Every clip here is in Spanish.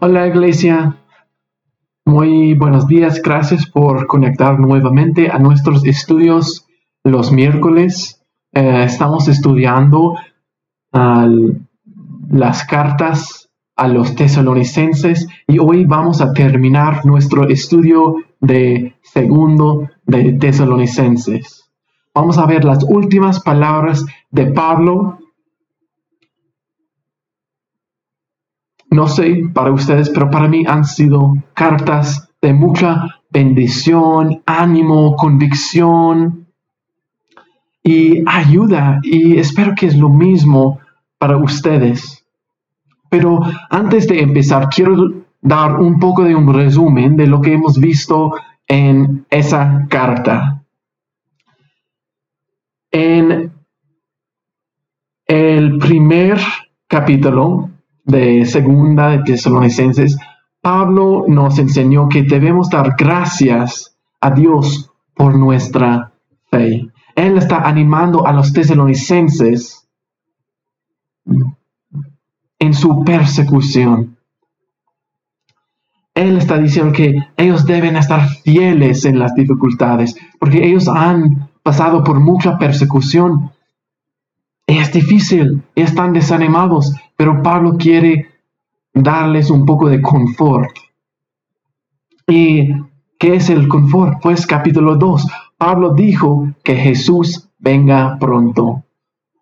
Hola iglesia, muy buenos días, gracias por conectar nuevamente a nuestros estudios los miércoles. Eh, estamos estudiando las cartas a los tesalonicenses y hoy vamos a terminar nuestro estudio de segundo de tesalonicenses. Vamos a ver las últimas palabras de Pablo No sé para ustedes, pero para mí han sido cartas de mucha bendición, ánimo, convicción y ayuda. Y espero que es lo mismo para ustedes. Pero antes de empezar, quiero dar un poco de un resumen de lo que hemos visto en esa carta. En el primer capítulo de segunda de Tesalonicenses, Pablo nos enseñó que debemos dar gracias a Dios por nuestra fe. Él está animando a los tesalonicenses en su persecución. Él está diciendo que ellos deben estar fieles en las dificultades, porque ellos han pasado por mucha persecución. Es difícil, están desanimados, pero Pablo quiere darles un poco de confort. ¿Y qué es el confort? Pues capítulo 2, Pablo dijo que Jesús venga pronto.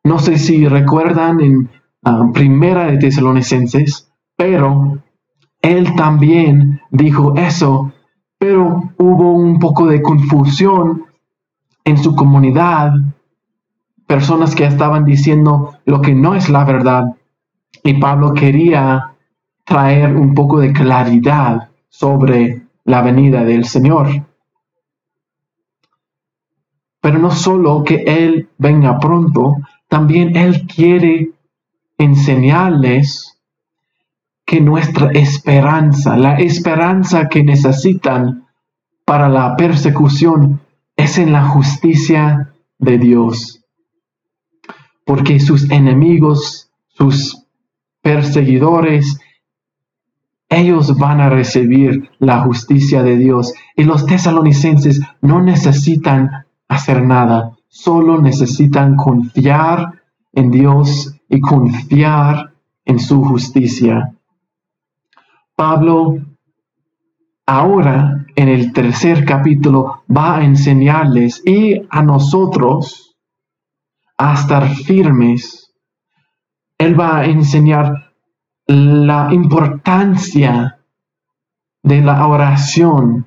No sé si recuerdan en ah, Primera de Tesalonicenses, pero él también dijo eso, pero hubo un poco de confusión en su comunidad, personas que estaban diciendo lo que no es la verdad y Pablo quería traer un poco de claridad sobre la venida del Señor. Pero no solo que Él venga pronto, también Él quiere enseñarles que nuestra esperanza, la esperanza que necesitan para la persecución, es en la justicia de Dios. Porque sus enemigos, sus perseguidores, ellos van a recibir la justicia de Dios. Y los tesalonicenses no necesitan hacer nada, solo necesitan confiar en Dios y confiar en su justicia. Pablo ahora en el tercer capítulo va a enseñarles y a nosotros a estar firmes él va a enseñar la importancia de la oración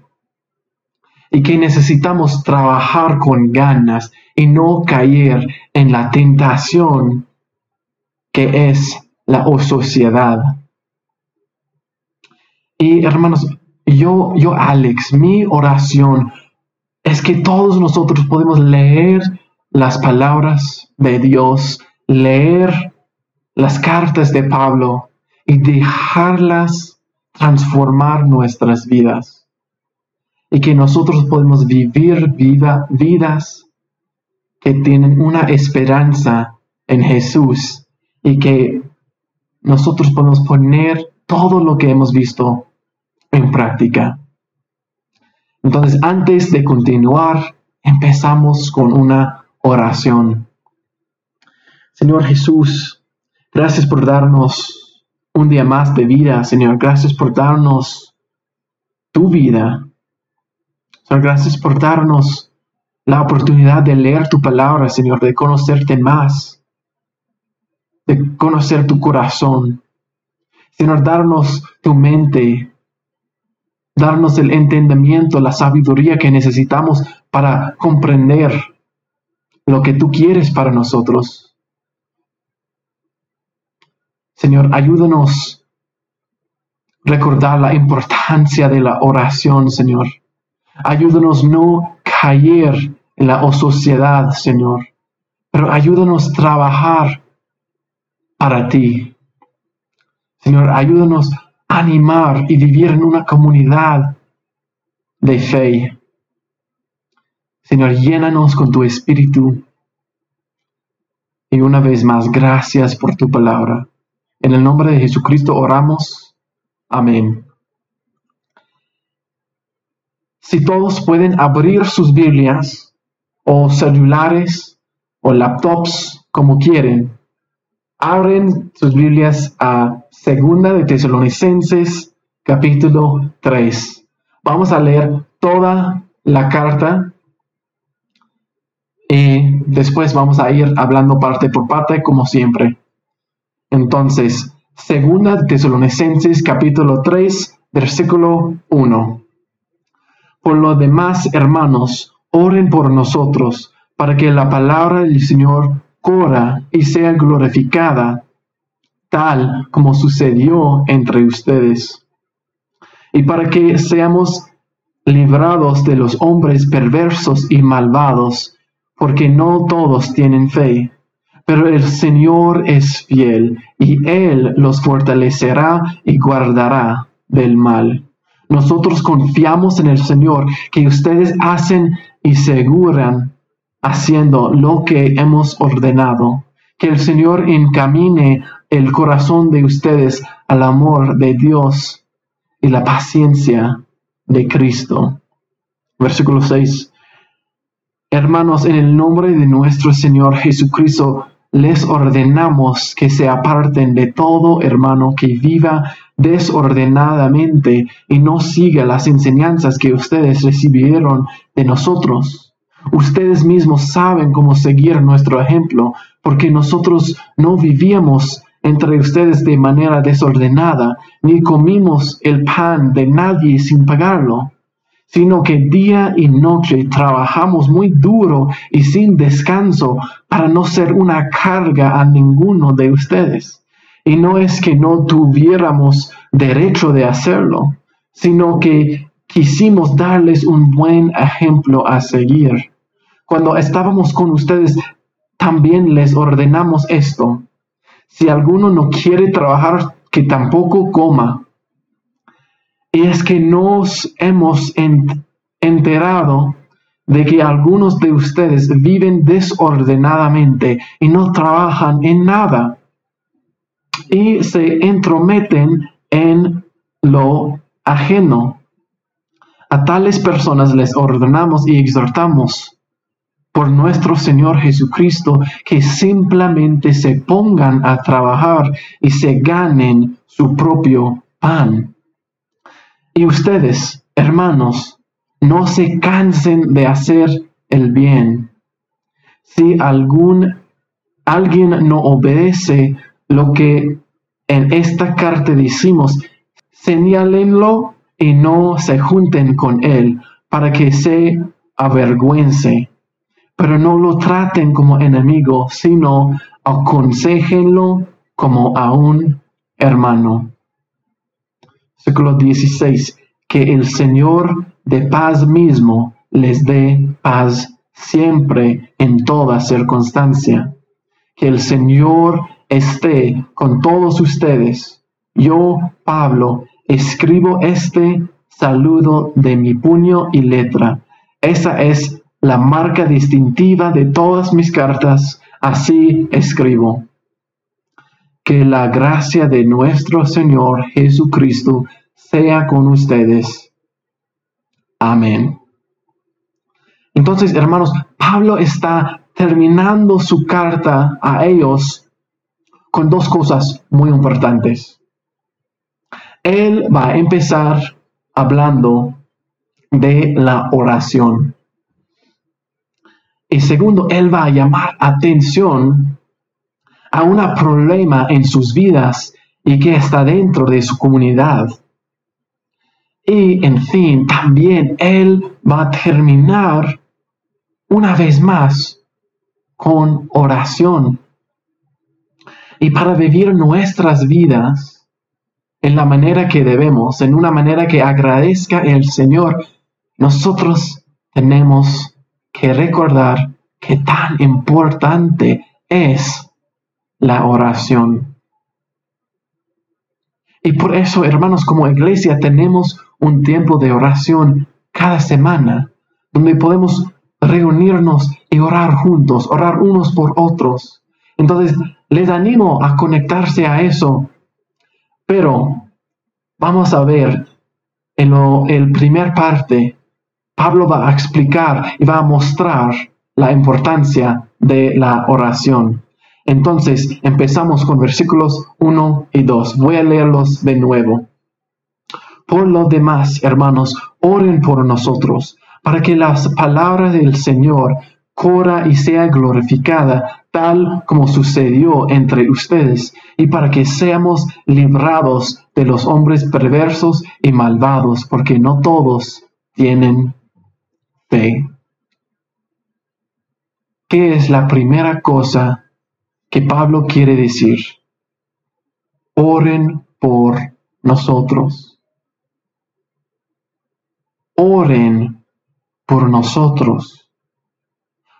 y que necesitamos trabajar con ganas y no caer en la tentación que es la sociedad. Y hermanos, yo, yo, Alex, mi oración es que todos nosotros podemos leer las palabras de Dios, leer las cartas de Pablo y dejarlas transformar nuestras vidas. Y que nosotros podemos vivir vida, vidas que tienen una esperanza en Jesús y que nosotros podemos poner todo lo que hemos visto en práctica. Entonces, antes de continuar, empezamos con una oración. Señor Jesús, Gracias por darnos un día más de vida, Señor. Gracias por darnos tu vida. Señor, gracias por darnos la oportunidad de leer tu palabra, Señor, de conocerte más, de conocer tu corazón. Señor, darnos tu mente, darnos el entendimiento, la sabiduría que necesitamos para comprender lo que tú quieres para nosotros. Señor, ayúdanos a recordar la importancia de la oración, Señor. Ayúdanos no caer en la sociedad, Señor, pero ayúdanos a trabajar para ti. Señor, ayúdanos a animar y vivir en una comunidad de fe. Señor, llénanos con tu espíritu. Y una vez más, gracias por tu palabra. En el nombre de Jesucristo oramos. Amén. Si todos pueden abrir sus Biblias o celulares o laptops como quieren, abren sus Biblias a Segunda de Tesalonicenses capítulo 3. Vamos a leer toda la carta y después vamos a ir hablando parte por parte como siempre. Entonces, Segunda Tesalonicenses capítulo 3, versículo 1. Por lo demás, hermanos, oren por nosotros, para que la palabra del Señor corra y sea glorificada, tal como sucedió entre ustedes. Y para que seamos librados de los hombres perversos y malvados, porque no todos tienen fe. Pero el Señor es fiel, y Él los fortalecerá y guardará del mal. Nosotros confiamos en el Señor que ustedes hacen y seguran haciendo lo que hemos ordenado. Que el Señor encamine el corazón de ustedes al amor de Dios y la paciencia de Cristo. Versículo 6. Hermanos, en el nombre de nuestro Señor Jesucristo, les ordenamos que se aparten de todo hermano que viva desordenadamente y no siga las enseñanzas que ustedes recibieron de nosotros. Ustedes mismos saben cómo seguir nuestro ejemplo, porque nosotros no vivíamos entre ustedes de manera desordenada, ni comimos el pan de nadie sin pagarlo sino que día y noche trabajamos muy duro y sin descanso para no ser una carga a ninguno de ustedes. Y no es que no tuviéramos derecho de hacerlo, sino que quisimos darles un buen ejemplo a seguir. Cuando estábamos con ustedes, también les ordenamos esto. Si alguno no quiere trabajar, que tampoco coma y es que nos hemos enterado de que algunos de ustedes viven desordenadamente y no trabajan en nada y se entrometen en lo ajeno. A tales personas les ordenamos y exhortamos por nuestro Señor Jesucristo que simplemente se pongan a trabajar y se ganen su propio pan. Y ustedes, hermanos, no se cansen de hacer el bien. Si algún alguien no obedece lo que en esta carta decimos, señálenlo y no se junten con él para que se avergüence. Pero no lo traten como enemigo, sino aconsejenlo como a un hermano. Versículo 16. Que el Señor de paz mismo les dé paz siempre en toda circunstancia. Que el Señor esté con todos ustedes. Yo, Pablo, escribo este saludo de mi puño y letra. Esa es la marca distintiva de todas mis cartas. Así escribo que la gracia de nuestro Señor Jesucristo sea con ustedes. Amén. Entonces, hermanos, Pablo está terminando su carta a ellos con dos cosas muy importantes. Él va a empezar hablando de la oración. Y segundo, él va a llamar atención a un problema en sus vidas y que está dentro de su comunidad. Y en fin, también Él va a terminar una vez más con oración. Y para vivir nuestras vidas en la manera que debemos, en una manera que agradezca al Señor, nosotros tenemos que recordar que tan importante es la oración. Y por eso, hermanos, como iglesia tenemos un tiempo de oración cada semana, donde podemos reunirnos y orar juntos, orar unos por otros. Entonces, les animo a conectarse a eso. Pero vamos a ver en el primer parte, Pablo va a explicar y va a mostrar la importancia de la oración. Entonces, empezamos con versículos 1 y 2. Voy a leerlos de nuevo. Por lo demás, hermanos, oren por nosotros, para que las palabras del Señor corra y sea glorificada, tal como sucedió entre ustedes, y para que seamos librados de los hombres perversos y malvados, porque no todos tienen fe. ¿Qué es la primera cosa que Pablo quiere decir? Oren por nosotros. Oren por nosotros.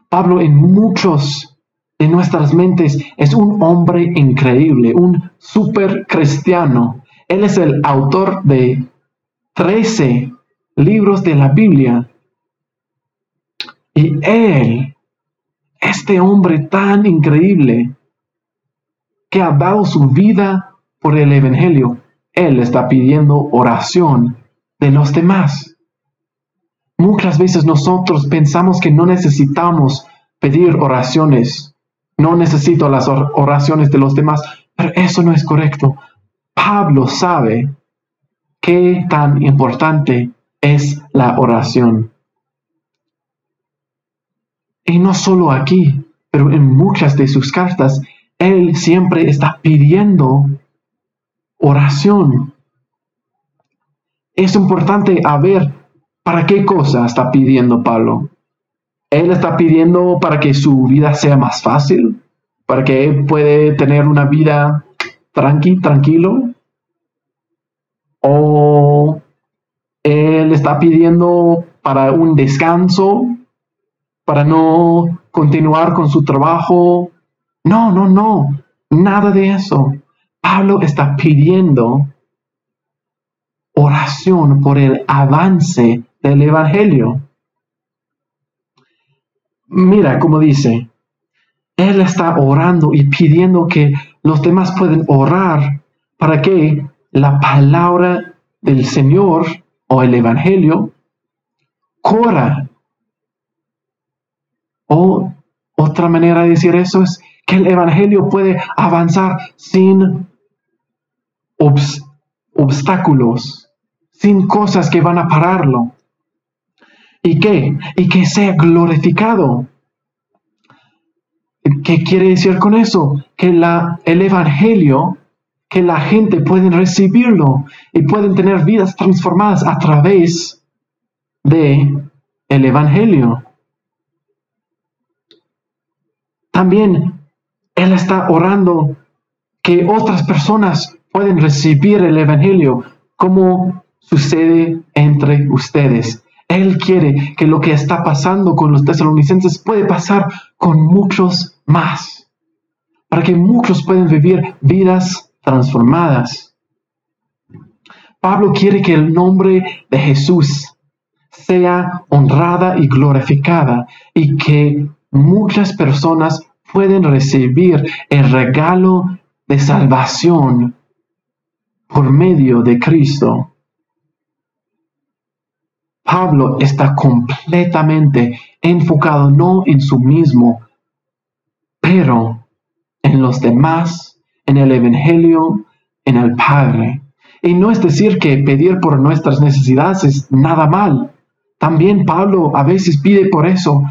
Pablo en muchos de nuestras mentes es un hombre increíble, un super cristiano. Él es el autor de 13 libros de la Biblia. Y él este hombre tan increíble que ha dado su vida por el Evangelio, él está pidiendo oración de los demás. Muchas veces nosotros pensamos que no necesitamos pedir oraciones, no necesito las oraciones de los demás, pero eso no es correcto. Pablo sabe qué tan importante es la oración. Y no solo aquí, pero en muchas de sus cartas, él siempre está pidiendo oración. Es importante a ver para qué cosa está pidiendo Pablo. Él está pidiendo para que su vida sea más fácil, para que él puede tener una vida tranqui, tranquilo. O él está pidiendo para un descanso, para no continuar con su trabajo. No, no, no, nada de eso. Pablo está pidiendo oración por el avance del Evangelio. Mira cómo dice, él está orando y pidiendo que los demás pueden orar para que la palabra del Señor o el Evangelio corra o otra manera de decir eso es que el Evangelio puede avanzar sin obstáculos, sin cosas que van a pararlo. ¿Y qué? Y que sea glorificado. ¿Qué quiere decir con eso? Que el Evangelio, que la gente puede recibirlo y pueden tener vidas transformadas a través de el Evangelio. También Él está orando que otras personas pueden recibir el Evangelio como sucede entre ustedes. Él quiere que lo que está pasando con los tesalonicenses puede pasar con muchos más, para que muchos puedan vivir vidas transformadas. Pablo quiere que el nombre de Jesús sea honrada y glorificada y que muchas personas pueden recibir el regalo de salvación por medio de Cristo. Pablo está completamente enfocado no en su mismo, pero en los demás, en el Evangelio, en el Padre. Y no es decir que pedir por nuestras necesidades es nada mal. También Pablo a veces pide por eso,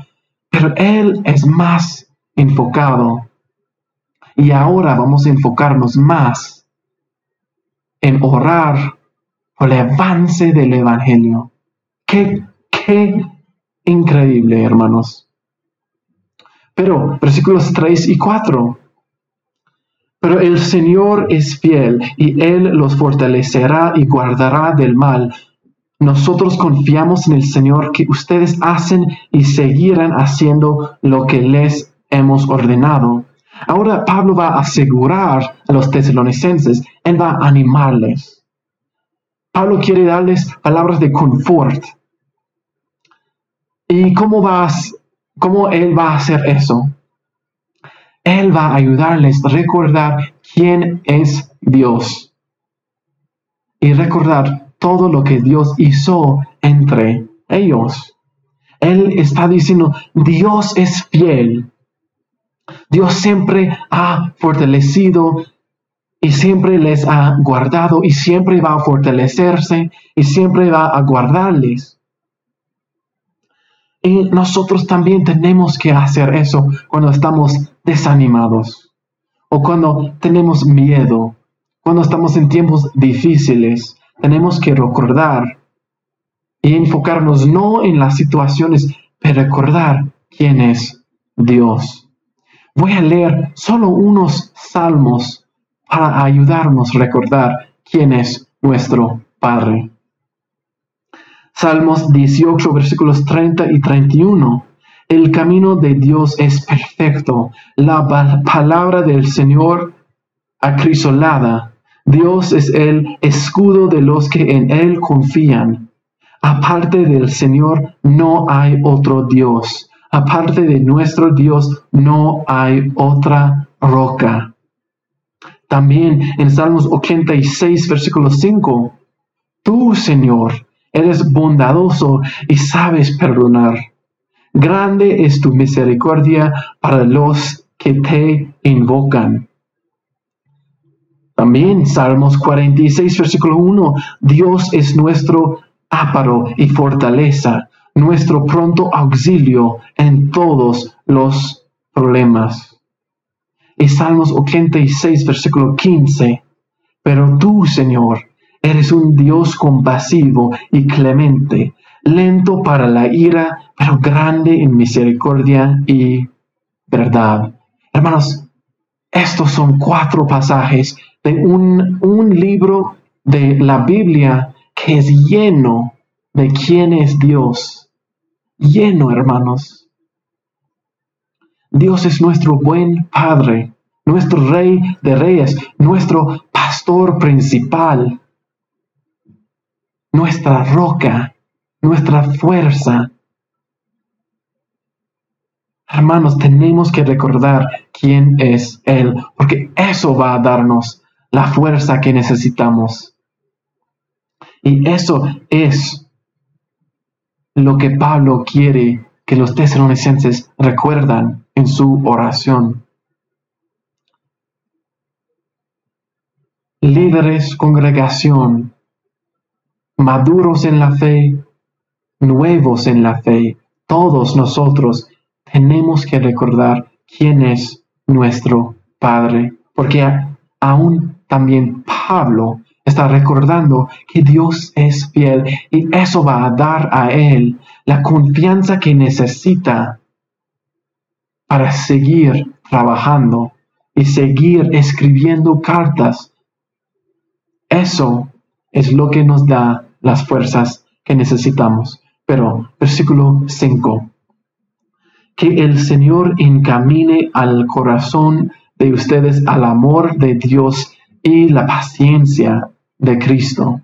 pero él es más enfocado. Y ahora vamos a enfocarnos más en orar por el avance del Evangelio. Qué, qué increíble, hermanos. Pero, versículos 3 y 4. Pero el Señor es fiel y Él los fortalecerá y guardará del mal. Nosotros confiamos en el Señor que ustedes hacen y seguirán haciendo lo que les hemos ordenado. Ahora Pablo va a asegurar a los tesalonicenses, él va a animarles. Pablo quiere darles palabras de confort. ¿Y cómo, vas, cómo él va a hacer eso? Él va a ayudarles a recordar quién es Dios. y recordar todo lo que Dios hizo entre ellos. Él está diciendo, Dios es fiel. Dios siempre ha fortalecido y siempre les ha guardado y siempre va a fortalecerse y siempre va a guardarles. Y nosotros también tenemos que hacer eso cuando estamos desanimados o cuando tenemos miedo, cuando estamos en tiempos difíciles. Tenemos que recordar y enfocarnos no en las situaciones, pero recordar quién es Dios. Voy a leer solo unos salmos para ayudarnos a recordar quién es nuestro Padre. Salmos 18, versículos 30 y 31. El camino de Dios es perfecto, la palabra del Señor acrisolada. Dios es el escudo de los que en Él confían. Aparte del Señor no hay otro Dios. Aparte de nuestro Dios no hay otra roca. También en Salmos 86, versículo 5, tú, Señor, eres bondadoso y sabes perdonar. Grande es tu misericordia para los que te invocan. También Salmos 46, versículo 1, Dios es nuestro áparo y fortaleza, nuestro pronto auxilio en todos los problemas. Y Salmos 86, versículo 15. Pero tú, Señor, eres un Dios compasivo y clemente, lento para la ira, pero grande en misericordia y verdad. Hermanos, estos son cuatro pasajes de un, un libro de la Biblia que es lleno de quién es Dios. Lleno, hermanos. Dios es nuestro buen Padre, nuestro Rey de Reyes, nuestro Pastor principal, nuestra roca, nuestra fuerza. Hermanos, tenemos que recordar quién es Él, porque eso va a darnos la fuerza que necesitamos. Y eso es lo que Pablo quiere que los tesalonicenses recuerdan en su oración. Líderes, congregación, maduros en la fe, nuevos en la fe, todos nosotros tenemos que recordar quién es nuestro Padre, porque aún también Pablo está recordando que Dios es fiel y eso va a dar a él la confianza que necesita para seguir trabajando y seguir escribiendo cartas. Eso es lo que nos da las fuerzas que necesitamos. Pero, versículo 5. Que el Señor encamine al corazón de ustedes al amor de Dios y la paciencia de Cristo.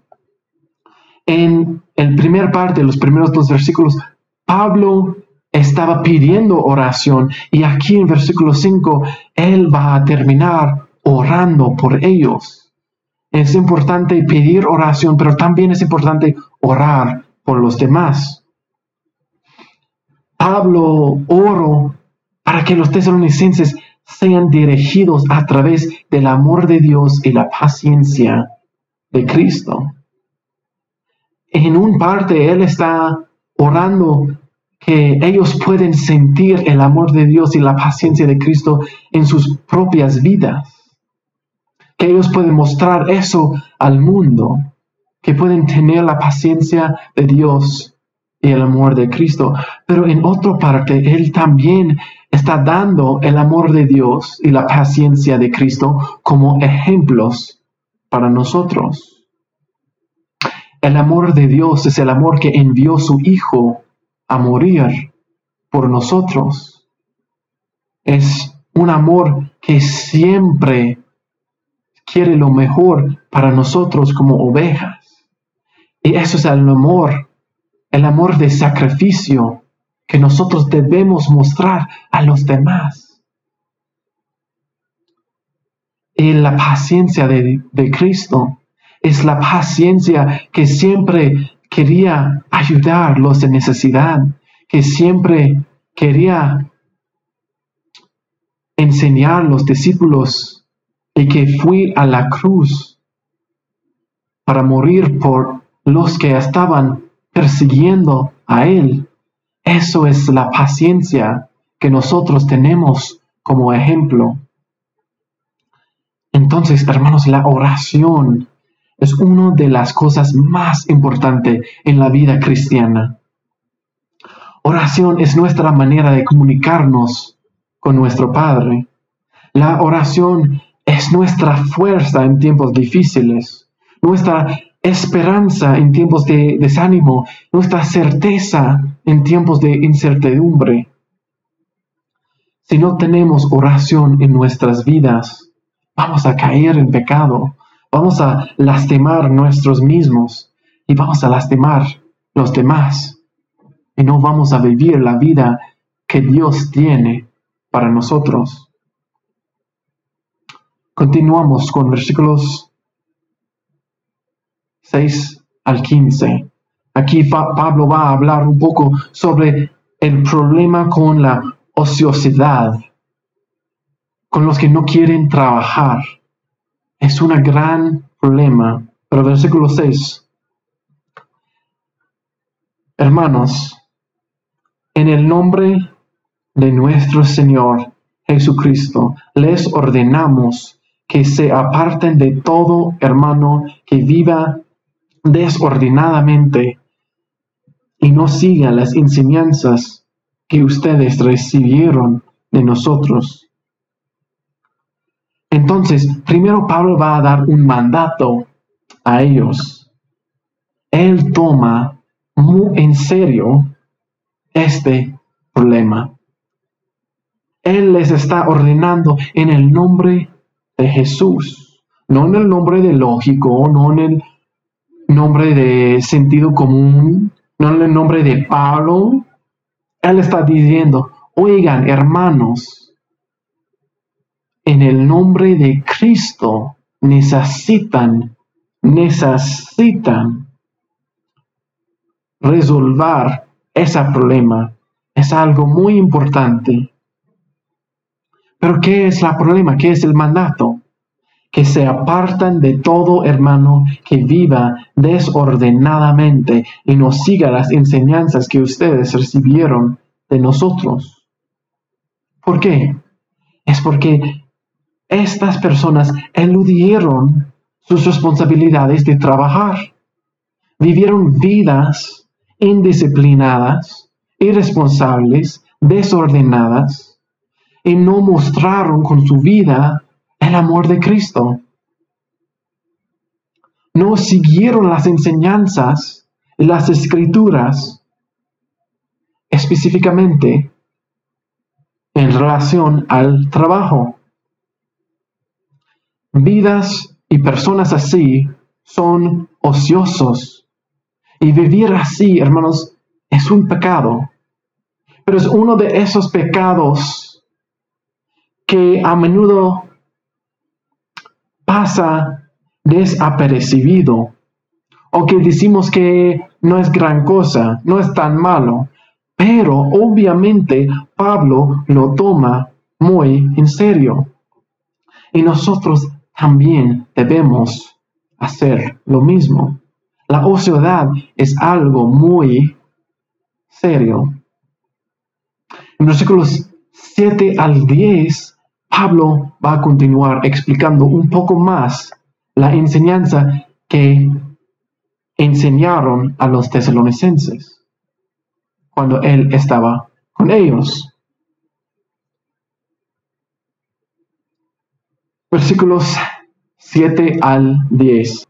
En el primer parte, los primeros dos versículos, Pablo estaba pidiendo oración y aquí en versículo 5, él va a terminar orando por ellos. Es importante pedir oración, pero también es importante orar por los demás. Pablo oro para que los tesalonicenses sean dirigidos a través del amor de Dios y la paciencia de Cristo. En un parte Él está orando que ellos pueden sentir el amor de Dios y la paciencia de Cristo en sus propias vidas que ellos pueden mostrar eso al mundo, que pueden tener la paciencia de Dios y el amor de Cristo. Pero en otra parte, Él también está dando el amor de Dios y la paciencia de Cristo como ejemplos para nosotros. El amor de Dios es el amor que envió su Hijo a morir por nosotros. Es un amor que siempre quiere lo mejor para nosotros como ovejas. Y eso es el amor, el amor de sacrificio que nosotros debemos mostrar a los demás. Y la paciencia de, de Cristo es la paciencia que siempre quería ayudar los de necesidad, que siempre quería enseñar a los discípulos y que fui a la cruz para morir por los que estaban persiguiendo a él. Eso es la paciencia que nosotros tenemos como ejemplo. Entonces, hermanos, la oración es una de las cosas más importantes en la vida cristiana. Oración es nuestra manera de comunicarnos con nuestro Padre. La oración es nuestra fuerza en tiempos difíciles, nuestra esperanza en tiempos de desánimo, nuestra certeza en tiempos de incertidumbre. Si no tenemos oración en nuestras vidas, vamos a caer en pecado, vamos a lastimar nuestros mismos y vamos a lastimar los demás. Y no vamos a vivir la vida que Dios tiene para nosotros. Continuamos con versículos 6 al 15. Aquí Pablo va a hablar un poco sobre el problema con la ociosidad, con los que no quieren trabajar. Es un gran problema. Pero versículo 6. Hermanos, en el nombre de nuestro Señor Jesucristo, les ordenamos que se aparten de todo hermano que viva desordenadamente y no siga las enseñanzas que ustedes recibieron de nosotros. Entonces, primero Pablo va a dar un mandato a ellos. Él toma muy en serio este problema. Él les está ordenando en el nombre de Jesús, no en el nombre de lógico, no en el nombre de sentido común, no en el nombre de Pablo. Él está diciendo, oigan hermanos, en el nombre de Cristo necesitan, necesitan resolver ese problema. Es algo muy importante. Pero ¿qué es el problema? ¿Qué es el mandato? Que se apartan de todo hermano que viva desordenadamente y no siga las enseñanzas que ustedes recibieron de nosotros. ¿Por qué? Es porque estas personas eludieron sus responsabilidades de trabajar. Vivieron vidas indisciplinadas, irresponsables, desordenadas y no mostraron con su vida el amor de Cristo. No siguieron las enseñanzas y las escrituras específicamente en relación al trabajo. Vidas y personas así son ociosos. Y vivir así, hermanos, es un pecado. Pero es uno de esos pecados que a menudo pasa desapercibido o que decimos que no es gran cosa, no es tan malo, pero obviamente Pablo lo toma muy en serio. Y nosotros también debemos hacer lo mismo. La ociosidad es algo muy serio. En versículos 7 al 10 Pablo va a continuar explicando un poco más la enseñanza que enseñaron a los tesalonicenses cuando él estaba con ellos. Versículos 7 al 10.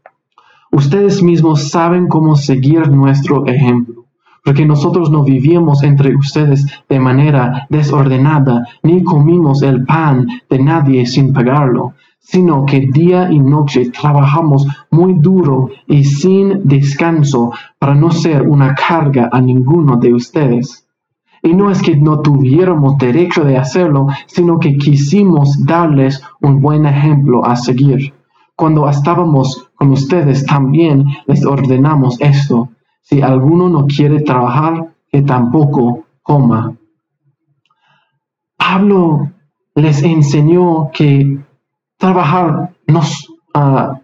Ustedes mismos saben cómo seguir nuestro ejemplo porque nosotros no vivíamos entre ustedes de manera desordenada, ni comimos el pan de nadie sin pagarlo, sino que día y noche trabajamos muy duro y sin descanso para no ser una carga a ninguno de ustedes. Y no es que no tuviéramos derecho de hacerlo, sino que quisimos darles un buen ejemplo a seguir. Cuando estábamos con ustedes también les ordenamos esto. Si alguno no quiere trabajar, que tampoco coma. Pablo les enseñó que trabajar nos, uh,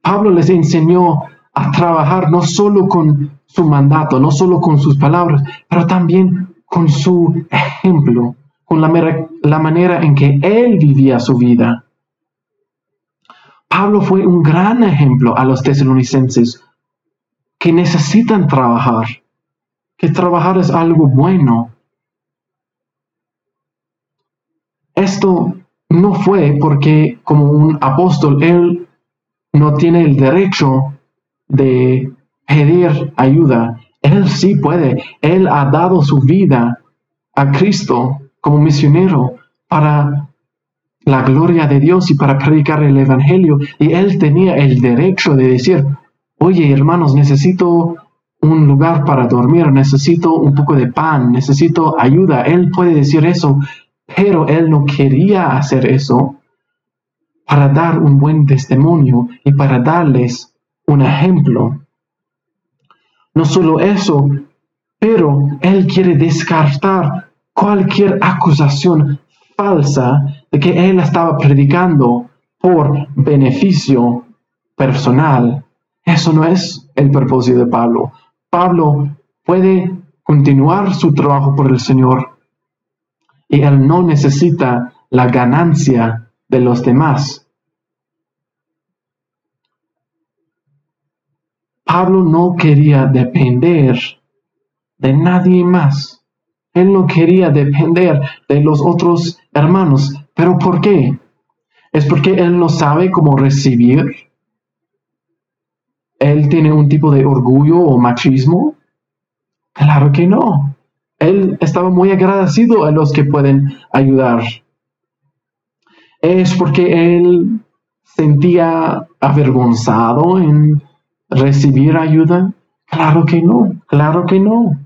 Pablo les enseñó a trabajar no solo con su mandato, no solo con sus palabras, pero también con su ejemplo, con la, manera en que él vivía su vida. Pablo fue un gran ejemplo a los tesalonicenses que necesitan trabajar, que trabajar es algo bueno. Esto no fue porque como un apóstol él no tiene el derecho de pedir ayuda. Él sí puede. Él ha dado su vida a Cristo como misionero para la gloria de Dios y para predicar el Evangelio. Y él tenía el derecho de decir, oye hermanos, necesito un lugar para dormir, necesito un poco de pan, necesito ayuda. Él puede decir eso, pero él no quería hacer eso para dar un buen testimonio y para darles un ejemplo. No solo eso, pero él quiere descartar cualquier acusación falsa de que él estaba predicando por beneficio personal. Eso no es el propósito de Pablo. Pablo puede continuar su trabajo por el Señor y él no necesita la ganancia de los demás. Pablo no quería depender de nadie más. Él no quería depender de los otros hermanos. ¿Pero por qué? ¿Es porque él no sabe cómo recibir? ¿Él tiene un tipo de orgullo o machismo? Claro que no. Él estaba muy agradecido a los que pueden ayudar ¿Es porque él sentía avergonzado en recibir ayuda? Claro que no, claro que no.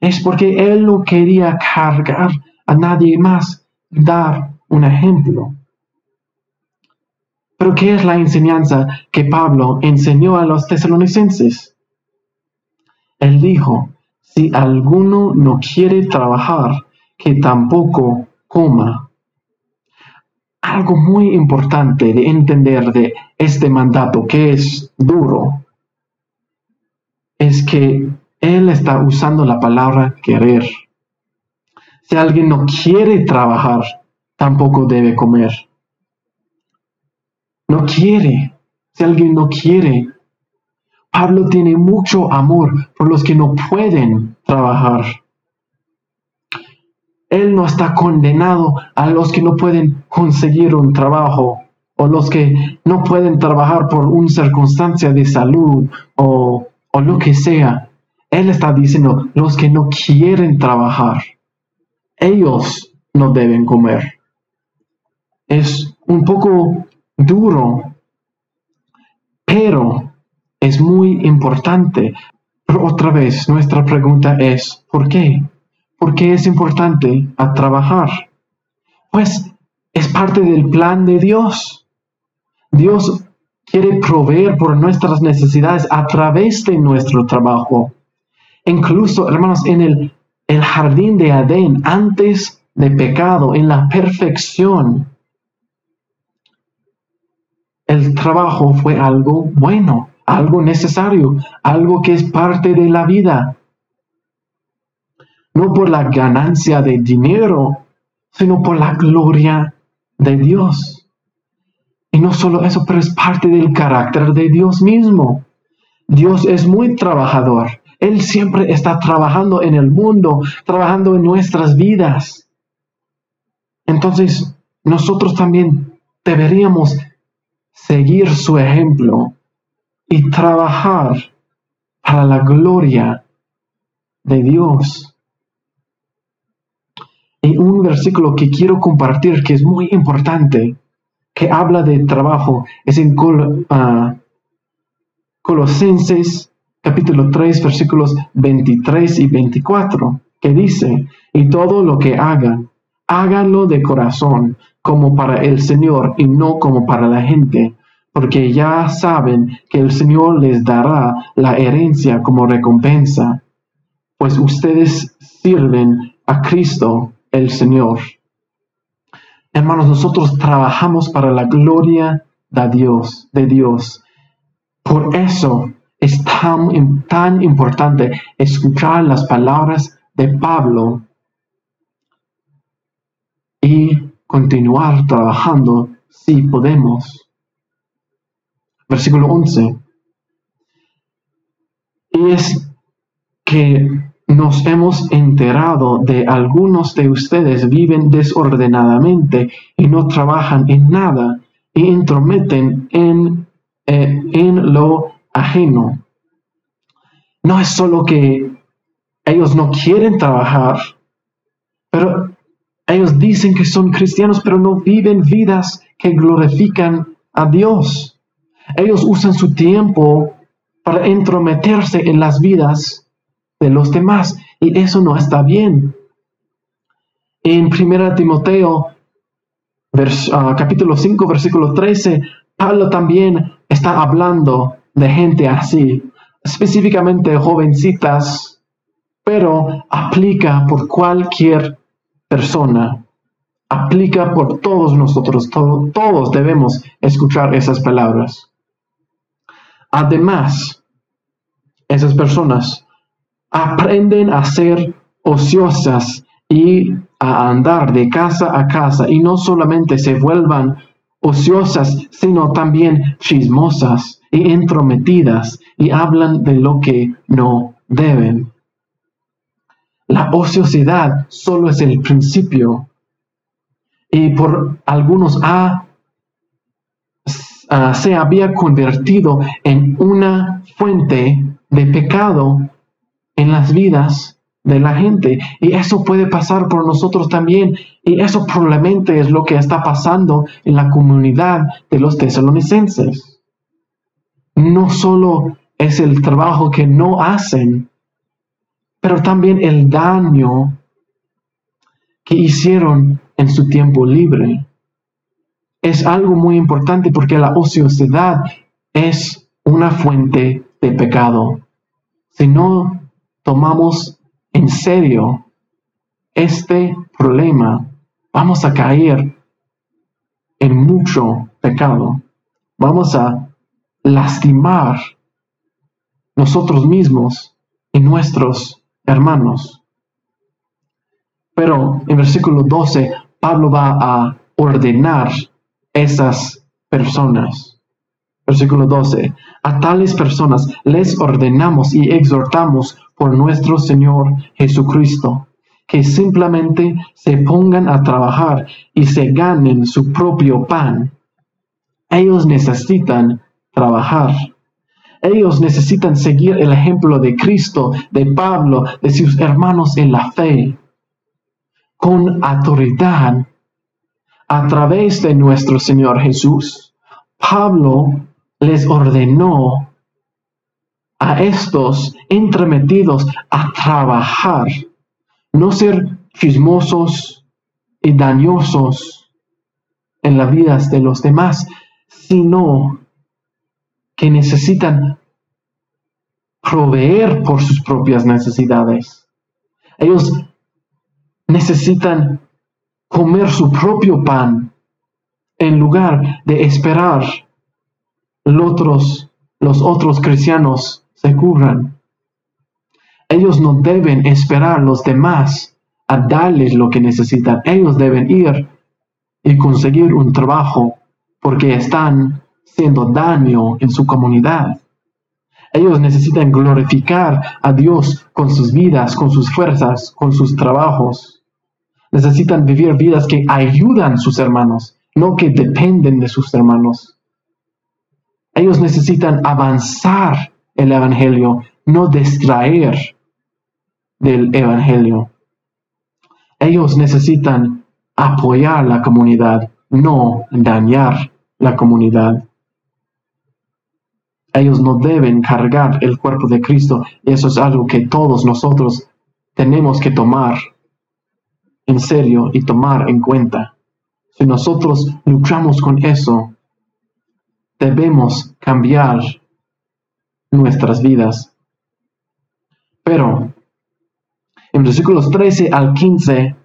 Es porque él no quería cargar a nadie más, dar un ejemplo. Pero ¿qué es la enseñanza que Pablo enseñó a los tesalonicenses? Él dijo, si alguno no quiere trabajar, que tampoco coma algo muy importante de entender de este mandato que es duro es que él está usando la palabra querer. Si alguien no quiere trabajar, tampoco debe comer. No quiere. Si alguien no quiere. Pablo tiene mucho amor por los que no pueden trabajar. Él no está condenado a los que no pueden conseguir un trabajo o los que no pueden trabajar por una circunstancia de salud o, o lo que sea. Él está diciendo, los que no quieren trabajar, ellos no deben comer. Es un poco duro, pero es muy importante. Pero otra vez, nuestra pregunta es, ¿por qué? ¿Por qué es importante a trabajar? Pues es parte del plan de Dios. Dios quiere proveer por nuestras necesidades a través de nuestro trabajo. Incluso, hermanos, en el, el jardín de Adén, antes de pecado, en la perfección, el trabajo fue algo bueno, algo necesario, algo que es parte de la vida no por la ganancia de dinero, sino por la gloria de Dios. Y no solo eso, pero es parte del carácter de Dios mismo. Dios es muy trabajador. Él siempre está trabajando en el mundo, trabajando en nuestras vidas. Entonces, nosotros también deberíamos seguir su ejemplo y trabajar para la gloria de Dios. Y un versículo que quiero compartir que es muy importante, que habla de trabajo, es en ah, Colosenses capítulo 3 versículos 23 y 24, que dice, y todo lo que hagan, háganlo de corazón, como para el Señor y no como para la gente, porque ya saben que el Señor les dará la herencia como recompensa, pues ustedes sirven a Cristo el Señor. Hermanos, nosotros trabajamos para la gloria de Dios, de Dios. Por eso es tan, tan importante escuchar las palabras de Pablo y continuar trabajando si podemos. Versículo 11. Y es que nos hemos enterado de algunos de ustedes viven desordenadamente y no trabajan en nada y entrometen en, eh, en lo ajeno. No es solo que ellos no quieren trabajar, pero ellos dicen que son cristianos, pero no viven vidas que glorifican a Dios. Ellos usan su tiempo para entrometerse en las vidas de los demás y eso no está bien. En 1 Timoteo ah, capítulo 5 versículo 13, Pablo también está hablando de gente así, específicamente jovencitas, pero aplica por cualquier persona, aplica por todos nosotros, todos debemos escuchar esas palabras. Además, esas personas aprenden a ser ociosas y a andar de casa a casa y no solamente se vuelvan ociosas, sino también chismosas y entrometidas y hablan de lo que no deben. La ociosidad solo es el principio y por algunos ah, se había convertido en una fuente de pecado en las vidas de la gente. Y eso puede pasar por nosotros también. Y eso probablemente es lo que está pasando en la comunidad de los tesalonicenses. No solo es el trabajo que no hacen, pero también el daño que hicieron en su tiempo libre. Es algo muy importante porque la ociosidad es una fuente de pecado. Si no tomamos en serio este problema, vamos a caer en mucho pecado. Vamos a lastimar nosotros mismos y nuestros hermanos. Pero en versículo 12, Pablo va a ordenar esas personas. Versículo 12. A tales personas les ordenamos y exhortamos por nuestro Señor Jesucristo, que simplemente se pongan a trabajar y se ganen su propio pan. Ellos necesitan trabajar. Ellos necesitan seguir el ejemplo de Cristo, de Pablo, de sus hermanos en la fe, con autoridad a través de nuestro Señor Jesús. Pablo les ordenó a estos entremetidos a trabajar, no ser chismosos y dañosos en las vidas de los demás, sino que necesitan proveer por sus propias necesidades. Ellos necesitan comer su propio pan en lugar de esperar los otros, los otros cristianos se cubran. Ellos no deben esperar a los demás a darles lo que necesitan. Ellos deben ir y conseguir un trabajo porque están siendo daño en su comunidad. Ellos necesitan glorificar a Dios con sus vidas, con sus fuerzas, con sus trabajos. Necesitan vivir vidas que ayudan a sus hermanos, no que dependen de sus hermanos. Ellos necesitan avanzar el Evangelio, no distraer del Evangelio. Ellos necesitan apoyar la comunidad, no dañar la comunidad. Ellos no deben cargar el cuerpo de Cristo eso es algo que todos nosotros tenemos que tomar en serio y tomar en cuenta. Si nosotros luchamos con eso, debemos cambiar nuestras vidas. Pero en versículos 13 al 15,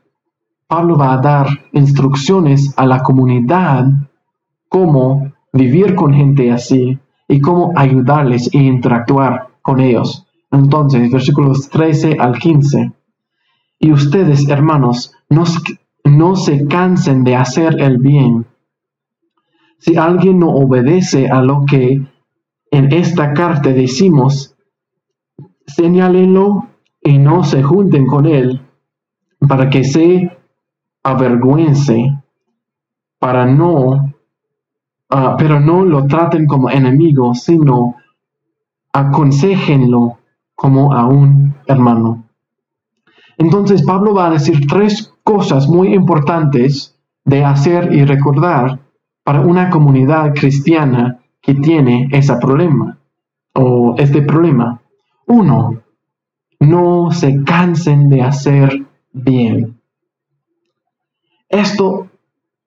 Pablo va a dar instrucciones a la comunidad cómo vivir con gente así y cómo ayudarles e interactuar con ellos. Entonces, versículos 13 al 15. Y ustedes, hermanos, no, no se cansen de hacer el bien. Si alguien no obedece a lo que en esta carta decimos, señálenlo y no se junten con él para que se avergüence, para no, ah, pero no lo traten como enemigo, sino aconsejenlo como a un hermano. Entonces Pablo va a decir tres cosas muy importantes de hacer y recordar para una comunidad cristiana que tiene ese problema o este problema. Uno, no se cansen de hacer bien. Esto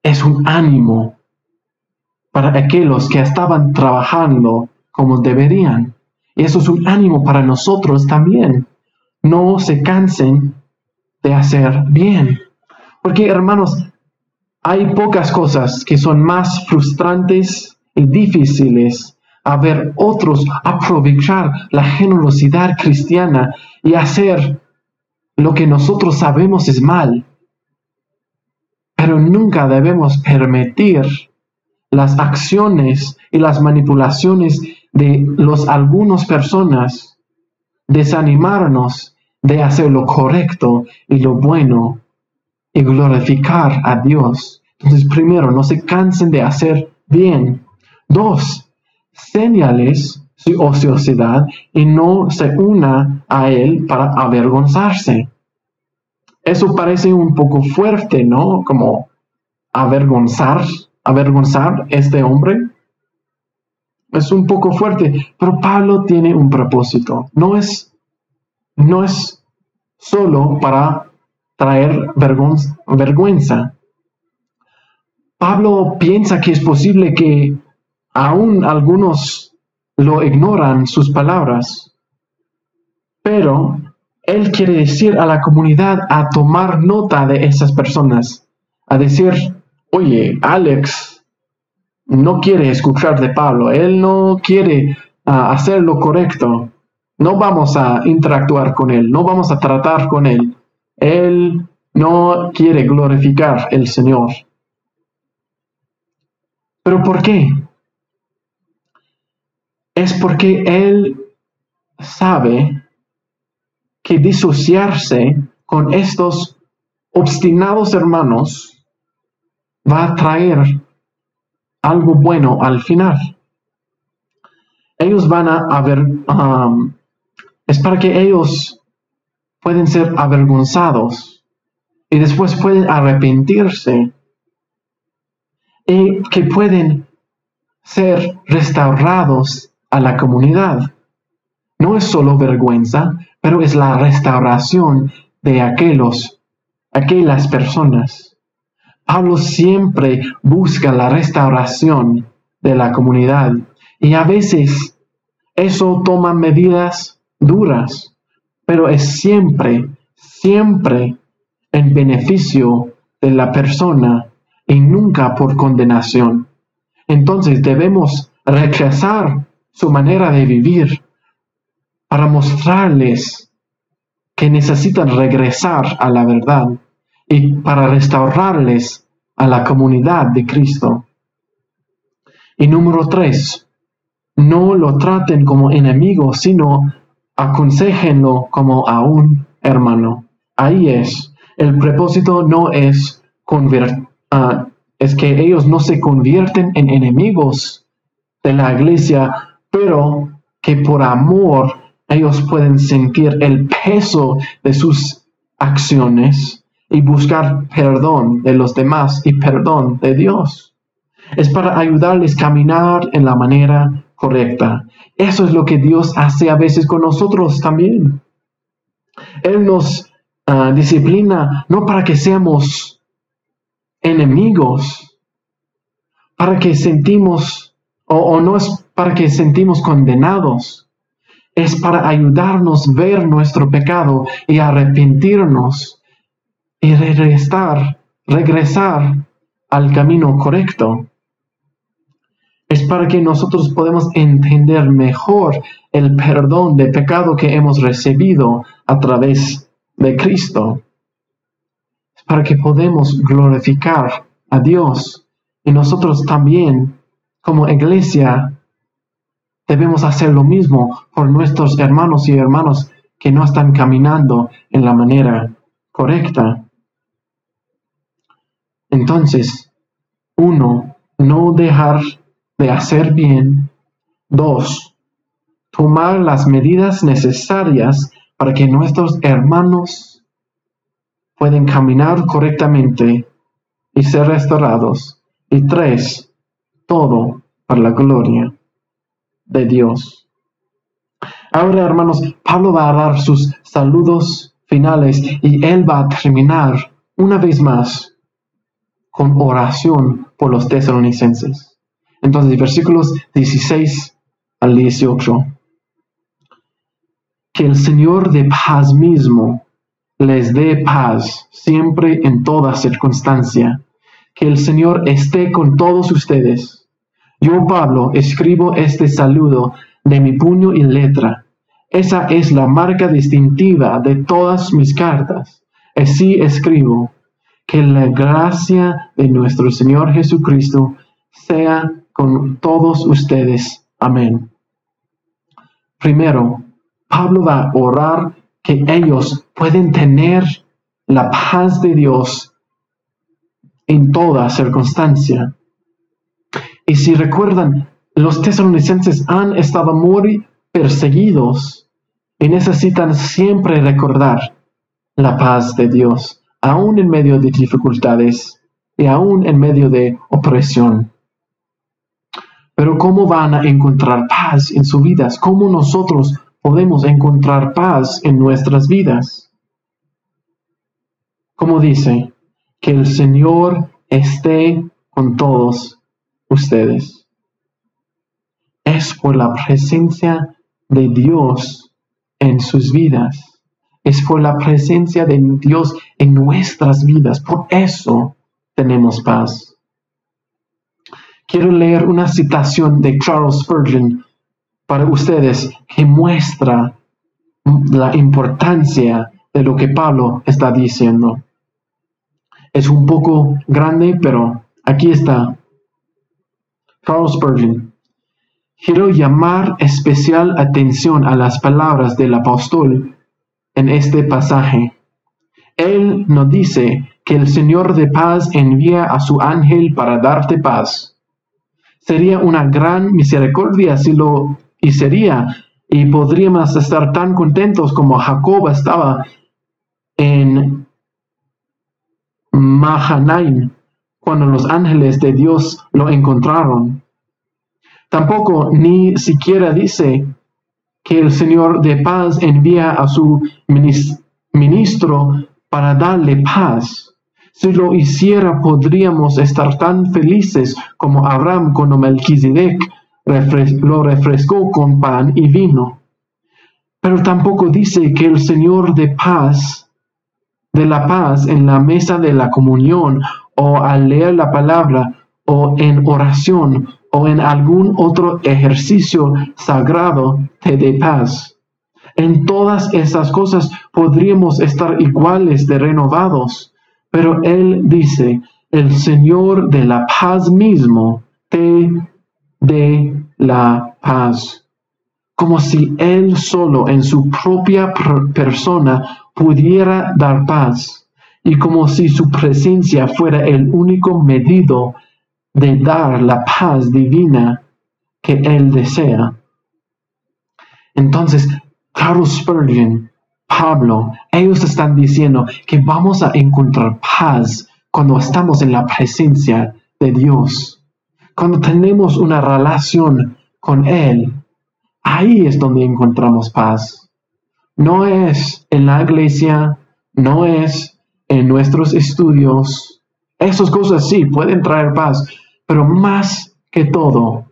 es un ánimo para aquellos que estaban trabajando como deberían. Y eso es un ánimo para nosotros también. No se cansen de hacer bien. Porque hermanos, hay pocas cosas que son más frustrantes difíciles a ver otros aprovechar la generosidad cristiana y hacer lo que nosotros sabemos es mal. Pero nunca debemos permitir las acciones y las manipulaciones de los algunas personas desanimarnos de hacer lo correcto y lo bueno y glorificar a Dios. Entonces, primero, no se cansen de hacer bien. Dos, señales su ociosidad y no se una a él para avergonzarse. Eso parece un poco fuerte, ¿no? Como avergonzar, avergonzar este hombre. Es un poco fuerte, pero Pablo tiene un propósito. No es, no es solo para traer vergüenza. Pablo piensa que es posible que aún algunos lo ignoran sus palabras, pero él quiere decir a la comunidad a tomar nota de esas personas, a decir, oye, Alex no quiere escuchar de Pablo, él no quiere ah, hacer lo correcto, no vamos a interactuar con él, no vamos a tratar con él, él no quiere glorificar el Señor. ¿Pero por qué? Es porque Él sabe que disociarse con estos obstinados hermanos va a traer algo bueno al final. Ellos van a ver, um, es para que ellos pueden ser avergonzados y después pueden arrepentirse y que pueden ser restaurados a la comunidad. No es solo vergüenza, pero es la restauración de aquellos, aquellas personas. Pablo siempre busca la restauración de la comunidad y a veces eso toma medidas duras, pero es siempre, siempre en beneficio de la persona y nunca por condenación. Entonces debemos rechazar su manera de vivir para mostrarles que necesitan regresar a la verdad y para restaurarles a la comunidad de Cristo. Y número tres, no lo traten como enemigo, sino aconsejenlo como a un hermano. Ahí es. El propósito no es uh, es que ellos no se convierten en enemigos de la iglesia pero que por amor ellos pueden sentir el peso de sus acciones y buscar perdón de los demás y perdón de Dios. Es para ayudarles a caminar en la manera correcta. Eso es lo que Dios hace a veces con nosotros también. Él nos ah, disciplina no para que seamos enemigos, para que sentimos o, no es para que sentimos condenados, es para ayudarnos a ver nuestro pecado y arrepentirnos y regresar, regresar al camino correcto. Es para que nosotros podamos entender mejor el perdón de pecado que hemos recibido a través de Cristo. Es para que podamos glorificar a Dios y nosotros también como iglesia debemos hacer lo mismo por nuestros hermanos y hermanos que no están caminando en la manera correcta. Entonces, uno, no dejar de hacer bien. Dos, tomar las medidas necesarias para que nuestros hermanos puedan caminar correctamente y ser restaurados. Y tres, todo para la gloria de Dios. Ahora, hermanos, Pablo va a dar sus saludos finales y él va a terminar una vez más con oración por los tesalonicenses. Entonces, versículos 16 al 18. Que el Señor de paz mismo les dé paz siempre en toda circunstancia. Que el Señor esté con todos ustedes. Yo, Pablo, escribo este saludo de mi puño y letra. Esa es la marca distintiva de todas mis cartas. Así escribo. Que la gracia de nuestro Señor Jesucristo sea con todos ustedes. Amén. Primero, Pablo va a orar que ellos pueden tener la paz de Dios en toda circunstancia. Y si recuerdan, los tesalonicenses han estado muy perseguidos y necesitan siempre recordar la paz de Dios, aún en medio de dificultades y aún en medio de opresión. Pero ¿cómo van a encontrar paz en sus vidas? ¿Cómo nosotros podemos encontrar paz en nuestras vidas? Como dice, que el Señor esté con todos ustedes. Es por la presencia de Dios en sus vidas. Es por la presencia de Dios en nuestras vidas. Por eso tenemos paz. Quiero leer una citación de Charles Spurgeon para ustedes que muestra la importancia de lo que Pablo está diciendo. Es un poco grande, pero aquí está. Charles Spurgeon. Quiero llamar especial atención a las palabras del apóstol en este pasaje. Él nos dice que el Señor de paz envía a su ángel para darte paz. Sería una gran misericordia si lo hiciera y podríamos estar tan contentos como Jacob estaba en Mahanaim cuando los ángeles de Dios lo encontraron. Tampoco ni siquiera dice que el Señor de paz envía a su ministro para darle paz. Si lo hiciera, podríamos estar tan felices como Abraham cuando Melquisedec lo refrescó con pan y vino. Pero tampoco dice que el Señor de paz, de la paz en la mesa de la comunión o al leer la palabra o en oración o en algún otro ejercicio sagrado te dé paz. En todas esas cosas podríamos estar iguales de renovados, pero Él dice, el Señor de la paz mismo te dé la paz. Como si Él solo en su propia persona pudiera dar paz y como si su presencia fuera el único medido de dar la paz divina que Él desea. Entonces, Carlos Spurgeon, Pablo, ellos están diciendo que vamos a encontrar paz cuando estamos en la presencia de Dios. Cuando tenemos una relación con Él, ahí es donde encontramos paz. No es en la iglesia, no es en nuestros estudios. Esas cosas sí pueden traer paz, pero más que todo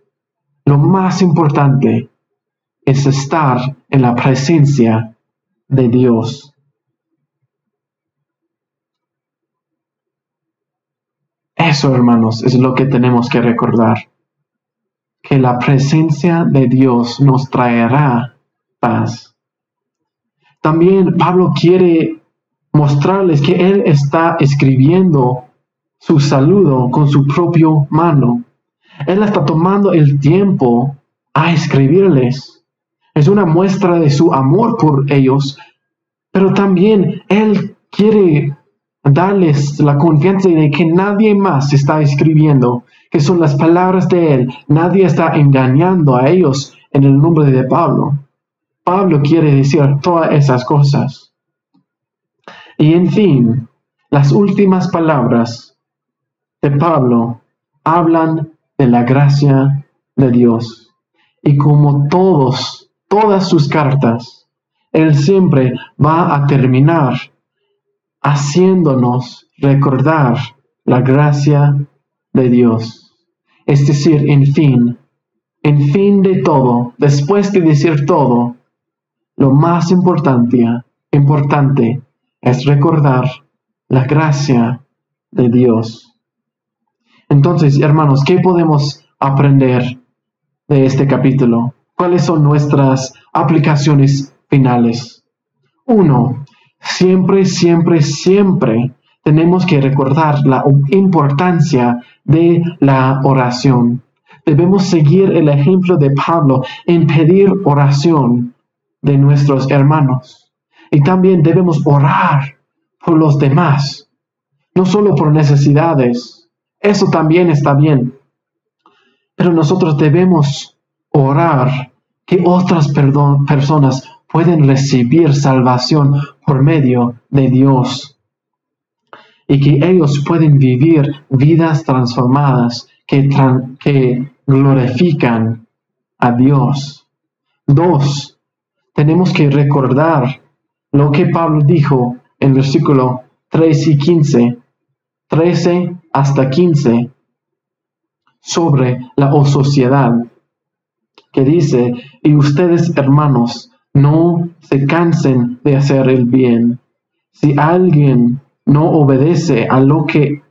lo más importante es estar en la presencia de Dios. Eso, hermanos, es lo que tenemos que recordar. Que la presencia de Dios nos traerá paz. También Pablo quiere mostrarles que él está escribiendo su saludo con su propio mano. Él está tomando el tiempo a escribirles. Es una muestra de su amor por ellos, pero también Él quiere darles la confianza de que nadie más está escribiendo, que son las palabras de Él. Nadie está engañando a ellos en el nombre de Pablo. Pablo quiere decir todas esas cosas. Y en fin, las últimas palabras de Pablo hablan de la gracia de Dios. Y como todos, todas sus cartas, Él siempre va a terminar haciéndonos recordar la gracia de Dios. Es decir, en fin, en fin de todo, después de decir todo, lo más importante, importante es recordar la gracia de Dios. Entonces, hermanos, ¿qué podemos aprender de este capítulo? ¿Cuáles son nuestras aplicaciones finales? Uno, siempre, siempre, siempre tenemos que recordar la importancia de la oración. Debemos seguir el ejemplo de Pablo en pedir oración de nuestros hermanos. Y también debemos orar por los demás, no solo por necesidades. Eso también está bien. Pero nosotros debemos orar que otras personas pueden recibir salvación por medio de Dios y que ellos pueden vivir vidas transformadas que, que glorifican a Dios. Dos, tenemos que recordar lo que Pablo dijo en versículo 3 y 15, 13 hasta 15, sobre la sociedad, que dice, y ustedes hermanos, no se cansen de hacer el bien. Si alguien no obedece a lo que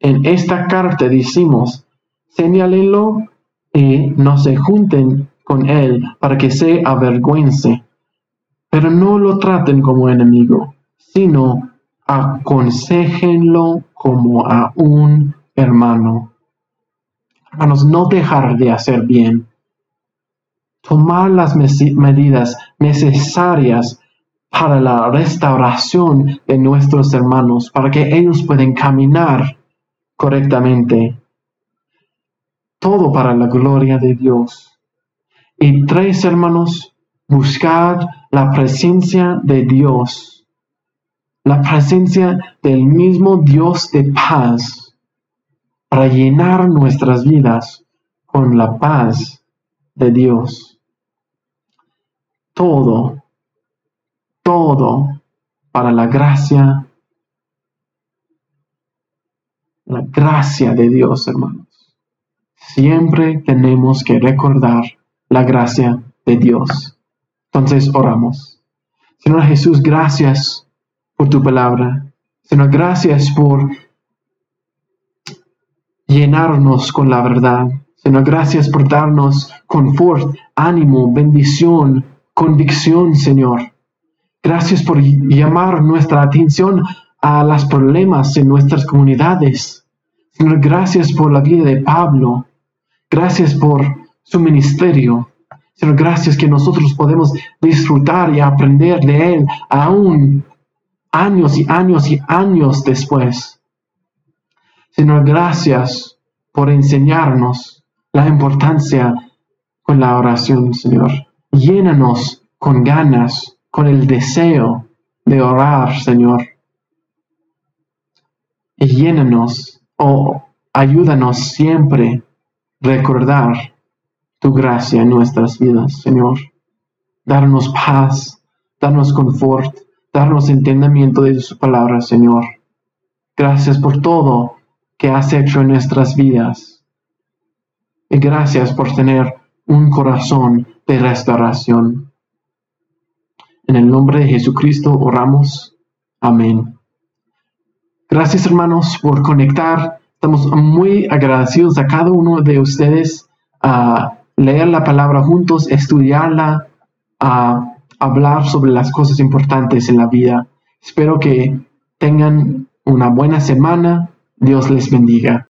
en esta carta decimos, señálenlo y no se junten con él para que se avergüence. Pero no lo traten como enemigo, sino aconsejenlo como a un hermano. Hermanos, no dejar de hacer bien. Tomar las medidas necesarias para la restauración de nuestros hermanos, para que ellos puedan caminar correctamente. Todo para la gloria de Dios. Y tres hermanos, buscar la presencia de Dios, la presencia del mismo Dios de paz, para llenar nuestras vidas con la paz de Dios. Todo, todo para la gracia, la gracia de Dios, hermanos. Siempre tenemos que recordar la gracia de Dios. Entonces oramos. Señor Jesús, gracias por tu palabra. Señor, gracias por llenarnos con la verdad. Señor, gracias por darnos confort, ánimo, bendición, convicción, Señor. Gracias por llamar nuestra atención a los problemas en nuestras comunidades. Señor, gracias por la vida de Pablo. Gracias por su ministerio. Señor, gracias que nosotros podemos disfrutar y aprender de Él aún años y años y años después. Señor, gracias por enseñarnos la importancia con la oración, Señor. Llénanos con ganas, con el deseo de orar, Señor. Y llénanos o ayúdanos siempre recordar tu gracia en nuestras vidas, Señor. Darnos paz, darnos confort, darnos entendimiento de su palabra, Señor. Gracias por todo que has hecho en nuestras vidas. Y gracias por tener un corazón de restauración. En el nombre de Jesucristo oramos. Amén. Gracias hermanos por conectar. Estamos muy agradecidos a cada uno de ustedes a leer la palabra juntos, estudiarla, a hablar sobre las cosas importantes en la vida. Espero que tengan una buena semana. Dios les bendiga.